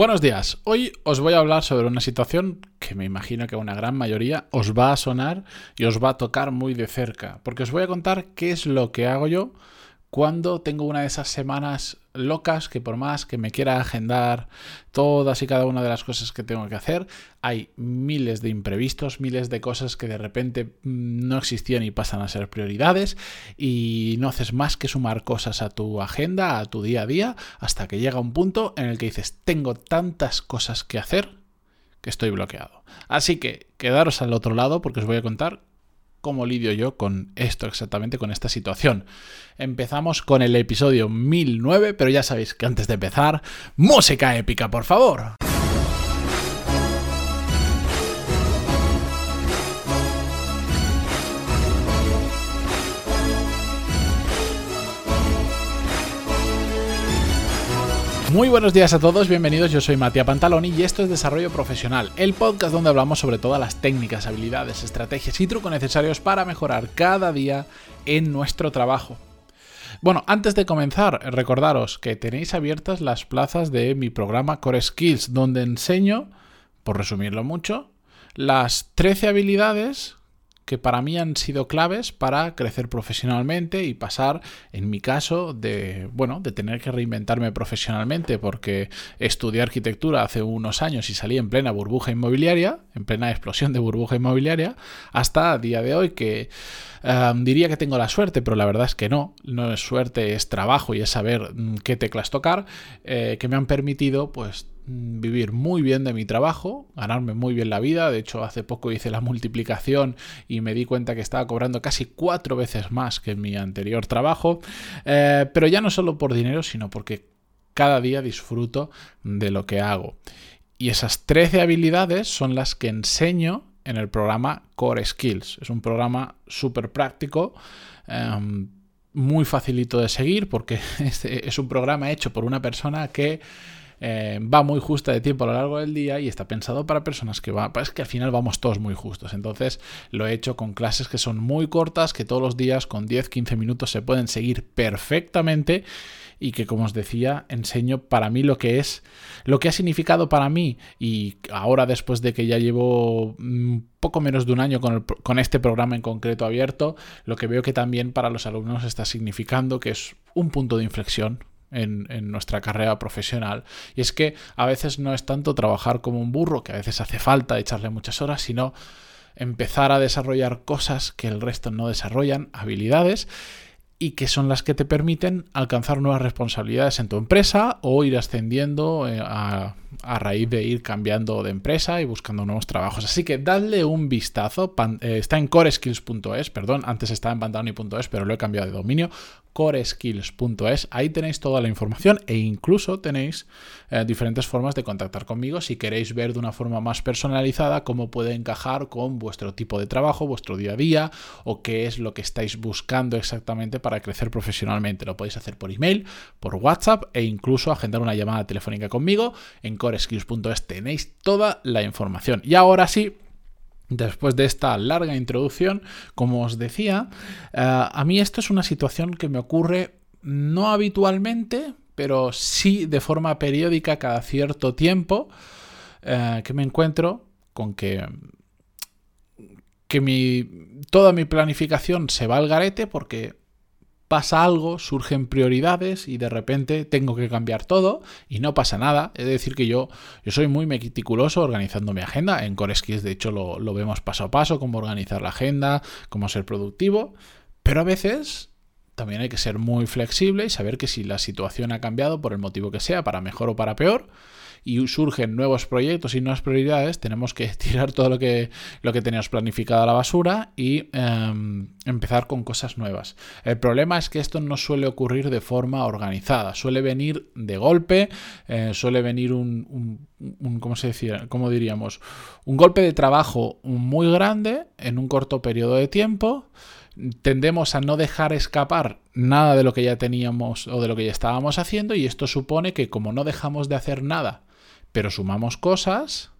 Buenos días. Hoy os voy a hablar sobre una situación que me imagino que una gran mayoría os va a sonar y os va a tocar muy de cerca, porque os voy a contar qué es lo que hago yo cuando tengo una de esas semanas locas que por más que me quiera agendar todas y cada una de las cosas que tengo que hacer, hay miles de imprevistos, miles de cosas que de repente mm, no existían y pasan a ser prioridades y no haces más que sumar cosas a tu agenda, a tu día a día, hasta que llega un punto en el que dices, tengo tantas cosas que hacer que estoy bloqueado. Así que quedaros al otro lado porque os voy a contar cómo lidio yo con esto exactamente, con esta situación. Empezamos con el episodio 1009, pero ya sabéis que antes de empezar, música épica, por favor. Muy buenos días a todos, bienvenidos, yo soy Matías Pantaloni y esto es Desarrollo Profesional, el podcast donde hablamos sobre todas las técnicas, habilidades, estrategias y trucos necesarios para mejorar cada día en nuestro trabajo. Bueno, antes de comenzar, recordaros que tenéis abiertas las plazas de mi programa Core Skills, donde enseño, por resumirlo mucho, las 13 habilidades que para mí han sido claves para crecer profesionalmente y pasar, en mi caso, de, bueno, de tener que reinventarme profesionalmente porque estudié arquitectura hace unos años y salí en plena burbuja inmobiliaria, en plena explosión de burbuja inmobiliaria, hasta el día de hoy que em, diría que tengo la suerte, pero la verdad es que no, no es suerte, es trabajo y es saber mm, qué teclas tocar, eh, que me han permitido pues vivir muy bien de mi trabajo, ganarme muy bien la vida. De hecho, hace poco hice la multiplicación y me di cuenta que estaba cobrando casi cuatro veces más que en mi anterior trabajo. Eh, pero ya no solo por dinero, sino porque cada día disfruto de lo que hago. Y esas 13 habilidades son las que enseño en el programa Core Skills. Es un programa súper práctico. Em, muy facilito de seguir porque es un programa hecho por una persona que eh, va muy justa de tiempo a lo largo del día y está pensado para personas que va, es que al final vamos todos muy justos. Entonces lo he hecho con clases que son muy cortas, que todos los días con 10-15 minutos se pueden seguir perfectamente y que como os decía enseño para mí lo que es lo que ha significado para mí y ahora después de que ya llevo un poco menos de un año con, este programa en concreto abierto lo que veo que también para los alumnos está significando que es un punto de inflexión en, nuestra carrera profesional. Y es que a veces no es tanto trabajar como un burro, que a veces hace falta echarle muchas horas, sino empezar a desarrollar cosas que el resto no desarrollan, habilidades y que son las que te permiten alcanzar nuevas responsabilidades en tu empresa o ir ascendiendo eh, a, raíz de ir cambiando de empresa y buscando nuevos trabajos. Así que dadle un vistazo. Eh, está en coreskills.es, perdón, antes estaba en pantaloni.es, pero lo he cambiado de dominio coreskills.es. Ahí tenéis toda la información e incluso tenéis eh, diferentes formas de contactar conmigo si queréis ver de una forma más personalizada cómo puede encajar con vuestro tipo de trabajo, vuestro día a día o qué es lo que estáis buscando exactamente para crecer profesionalmente. Lo podéis hacer por email, por WhatsApp e incluso agendar una llamada telefónica conmigo. En coreskills.es tenéis toda la información. Y ahora sí, Después de esta larga introducción, como os decía, eh, a mí esto es una situación que me ocurre no habitualmente, pero sí de forma periódica cada cierto tiempo, eh, que me encuentro con que, que mi, toda mi planificación se va al garete porque pasa algo, surgen prioridades y de repente tengo que cambiar todo y no pasa nada. Es decir, que yo, yo soy muy meticuloso organizando mi agenda. En CoreSkills, de hecho, lo, lo vemos paso a paso, cómo organizar la agenda, cómo ser productivo. Pero a veces también hay que ser muy flexible y saber que si la situación ha cambiado por el motivo que sea, para mejor o para peor, y surgen nuevos proyectos y nuevas prioridades, tenemos que tirar todo lo que, lo que teníamos planificado a la basura y em, empezar con cosas nuevas. El problema es que esto no suele ocurrir de forma organizada, suele venir de golpe, eh, suele venir un, ¿cómo se decía? ¿Cómo diríamos? Un golpe de trabajo muy grande en un corto periodo de tiempo tendemos a no dejar escapar nada de lo que ya teníamos o de lo que ya estábamos haciendo y esto supone que como no dejamos de hacer nada pero sumamos cosas,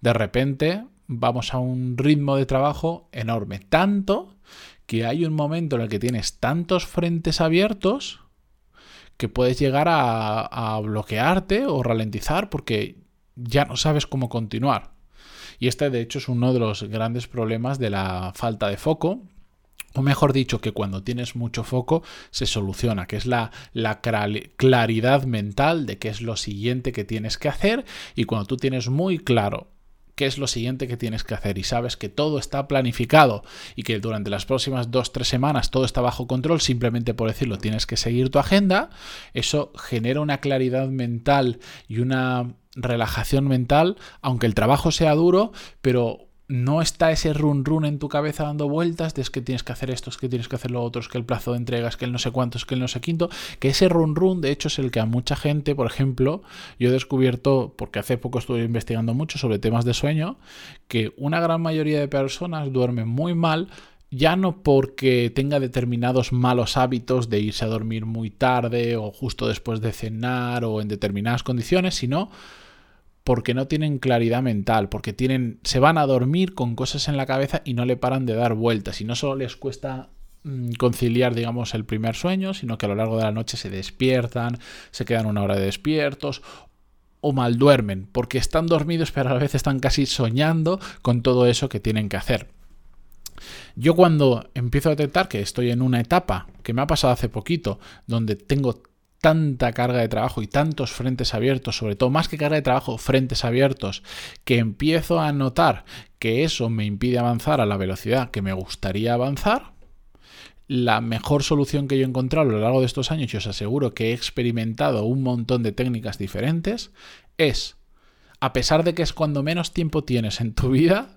de repente vamos a un ritmo de trabajo enorme. Tanto que hay un momento en el que tienes tantos frentes abiertos que puedes llegar a, bloquearte o ralentizar porque ya no sabes cómo continuar. Y este de hecho es uno de los grandes problemas de la falta de foco, o mejor dicho, que cuando tienes mucho foco se soluciona, que es la, la, claridad mental de qué es lo siguiente que tienes que hacer. Y cuando tú tienes muy claro qué es lo siguiente que tienes que hacer y sabes que todo está planificado y que durante las próximas dos, tres semanas todo está bajo control, simplemente por decirlo, tienes que seguir tu agenda, eso genera una claridad mental y una relajación mental, aunque el trabajo sea duro, pero no está ese run run en tu cabeza dando vueltas de es que tienes que hacer esto, es que tienes que hacer lo otro, es que el plazo de entrega, es que el no sé cuánto, es que el no sé quinto, que ese run run de hecho es el que a mucha gente, por ejemplo, yo he descubierto, porque hace poco estuve investigando mucho sobre temas de sueño, que una gran mayoría de personas duermen muy mal ya no porque tenga determinados malos hábitos de irse a dormir muy tarde o justo después de cenar o en determinadas condiciones, sino porque no tienen claridad mental, porque tienen, se van a dormir con cosas en la cabeza y no le paran de dar vueltas y no solo les cuesta mm, conciliar, digamos, el primer sueño, sino que a lo largo de la noche se despiertan, se quedan una hora de despiertos o mal duermen, porque están dormidos pero a la vez están casi soñando con todo eso que tienen que hacer. Yo cuando empiezo a detectar que estoy en una etapa que me ha pasado hace poquito, donde tengo tanta carga de trabajo y tantos frentes abiertos, sobre todo más que carga de trabajo, frentes abiertos, que empiezo a notar que eso me impide avanzar a la velocidad que me gustaría avanzar, la mejor solución que yo he encontrado a lo largo de estos años, y os aseguro que he experimentado un montón de técnicas diferentes, es, a pesar de que es cuando menos tiempo tienes en tu vida,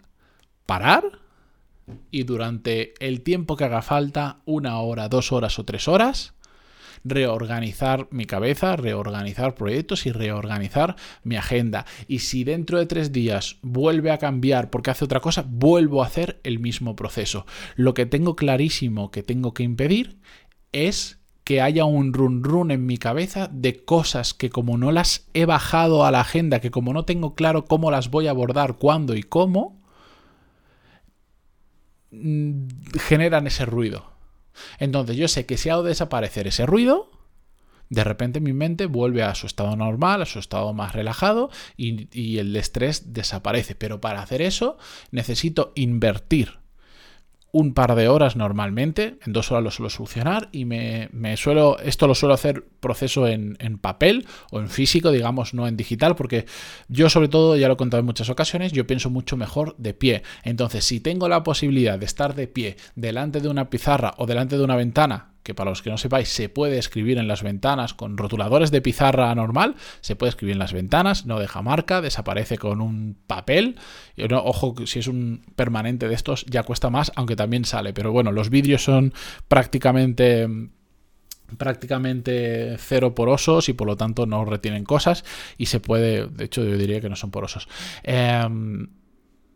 parar y durante el tiempo que haga falta, una hora, dos horas o tres horas, reorganizar mi cabeza, reorganizar proyectos y reorganizar mi agenda. Y si dentro de tres días vuelve a cambiar porque hace otra cosa, vuelvo a hacer el mismo proceso. Lo que tengo clarísimo que tengo que impedir es que haya un run run en mi cabeza de cosas que como no las he bajado a la agenda, que como no tengo claro cómo las voy a abordar, cuándo y cómo, mm, generan ese ruido. Entonces yo sé que si hago desaparecer ese ruido, de repente mi mente vuelve a su estado normal, a su estado más relajado y, el estrés desaparece. Pero para hacer eso necesito invertir un par de horas normalmente, en dos horas lo suelo solucionar y me, suelo, esto lo suelo hacer proceso en, en, papel o en físico, digamos, no en digital, porque yo sobre todo, ya lo he contado en muchas ocasiones, yo pienso mucho mejor de pie. Entonces, si tengo la posibilidad de estar de pie delante de una pizarra o delante de una ventana, que para los que no sepáis se puede escribir en las ventanas con rotuladores de pizarra normal, se puede escribir en las ventanas, no deja marca, desaparece con un papel. ojo, si es un permanente de estos ya cuesta más, aunque también sale. Pero bueno, los vídeos son prácticamente prácticamente cero porosos y por lo tanto no retienen cosas y se puede, de hecho yo diría que no son porosos. Em,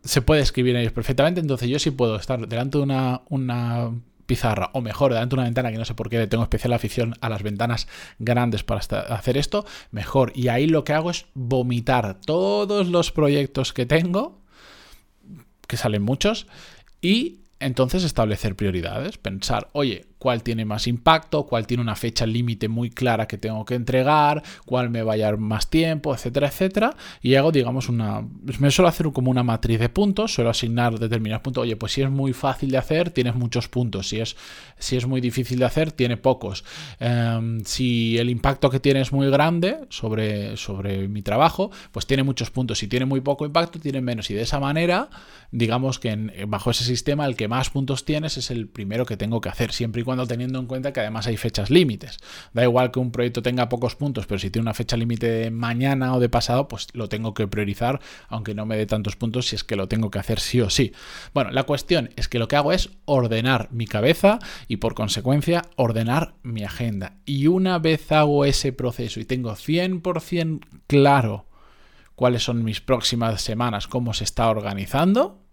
se puede escribir en ellos perfectamente, entonces yo sí puedo estar delante de una pizarra, o mejor, delante de una ventana, que no sé por qué le tengo especial afición a las ventanas grandes para hacer esto, mejor. Y ahí lo que hago es vomitar todos los proyectos que tengo, que salen muchos, y entonces establecer prioridades, pensar, oye, cuál tiene más impacto, cuál tiene una fecha límite muy clara que tengo que entregar, cuál me va a llevar más tiempo, etcétera, etcétera. Y hago, digamos, una. Me suelo hacer como una matriz de puntos, suelo asignar determinados puntos. Oye, pues si es muy fácil de hacer, tienes muchos puntos. Si es, si es muy difícil de hacer, tiene pocos. Em, si el impacto que tiene es muy grande sobre, sobre mi trabajo, pues tiene muchos puntos. Si tiene muy poco impacto, tiene menos. Y de esa manera, digamos que bajo ese sistema, el que más puntos tienes es el primero que tengo que hacer, siempre y cuando teniendo en cuenta que además hay fechas límites. Da igual que un proyecto tenga pocos puntos, pero si tiene una fecha límite de mañana o de pasado, pues lo tengo que priorizar, aunque no me dé tantos puntos si es que lo tengo que hacer sí o sí. Bueno, la cuestión es que lo que hago es ordenar mi cabeza y por consecuencia ordenar mi agenda. Y una vez hago ese proceso y tengo 100% claro cuáles son mis próximas semanas, cómo se está organizando,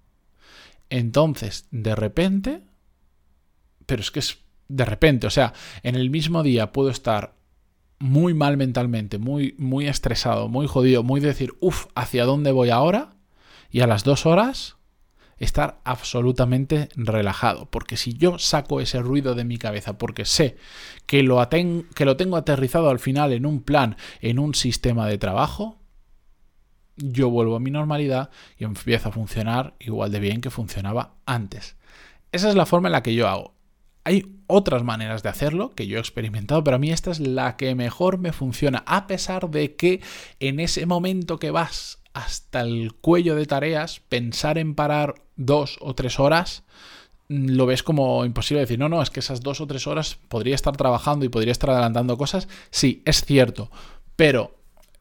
entonces de repente, pero es que es de repente, o sea, en el mismo día puedo estar muy mal mentalmente, muy, muy estresado, muy jodido, muy decir, uff, ¿hacia dónde voy ahora? Y a las dos horas estar absolutamente relajado, porque si yo saco ese ruido de mi cabeza, porque sé que lo, que lo tengo aterrizado al final en un plan, en un sistema de trabajo, yo vuelvo a mi normalidad y empiezo a funcionar igual de bien que funcionaba antes. Esa es la forma en la que yo hago. Hay otras maneras de hacerlo que yo he experimentado, pero a mí esta es la que mejor me funciona, a pesar de que en ese momento que vas hasta el cuello de tareas, pensar en parar dos o tres horas mm, lo ves como imposible decir, no, no, es que esas dos o tres horas podría estar trabajando y podría estar adelantando cosas. Sí, es cierto, pero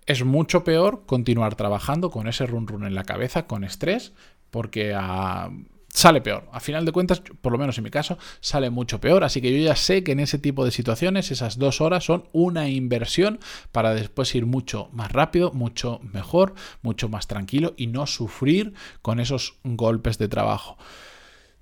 es mucho peor continuar trabajando con ese run run en la cabeza, con estrés, porque a sale peor. A final de cuentas, por lo menos en mi caso, sale mucho peor. Así que yo ya sé que en ese tipo de situaciones esas dos horas son una inversión para después ir mucho más rápido, mucho mejor, mucho más tranquilo y no sufrir con esos golpes de trabajo.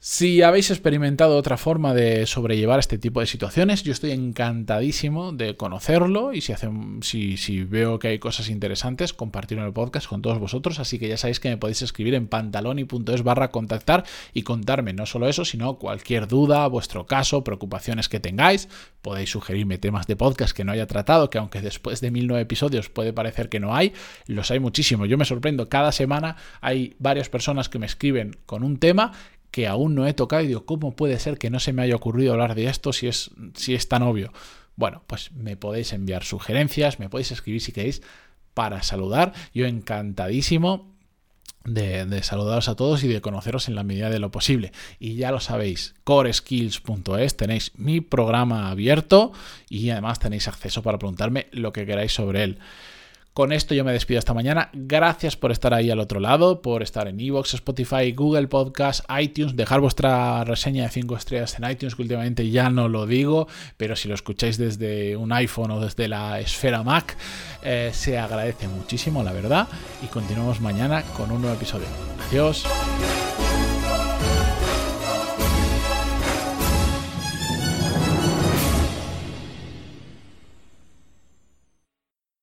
Si habéis experimentado otra forma de sobrellevar este tipo de situaciones, yo estoy encantadísimo de conocerlo y si, si, veo que hay cosas interesantes, compartirlo en el podcast con todos vosotros. Así que ya sabéis que me podéis escribir en pantaloni.es barra contactar y contarme no solo eso, sino cualquier duda, vuestro caso, preocupaciones que tengáis. Podéis sugerirme temas de podcast que no haya tratado, que aunque después de mil nueve episodios puede parecer que no hay, los hay muchísimo. Yo me sorprendo, cada semana hay varias personas que me escriben con un tema que aún no he tocado y digo, ¿cómo puede ser que no se me haya ocurrido hablar de esto si es, si es tan obvio? Bueno, pues me podéis enviar sugerencias, me podéis escribir si queréis para saludar. Yo encantadísimo de, de, saludaros a todos y de conoceros en la medida de lo posible. Y ya lo sabéis, coreskills.es tenéis mi programa abierto y además tenéis acceso para preguntarme lo que queráis sobre él. Con esto yo me despido esta mañana. Gracias por estar ahí al otro lado, por estar en Evox, Spotify, Google Podcast, iTunes, dejar vuestra reseña de 5 estrellas en iTunes, que últimamente ya no lo digo, pero si lo escucháis desde un iPhone o desde la esfera Mac, eh, se agradece muchísimo, la verdad. Y continuamos mañana con un nuevo episodio. Adiós.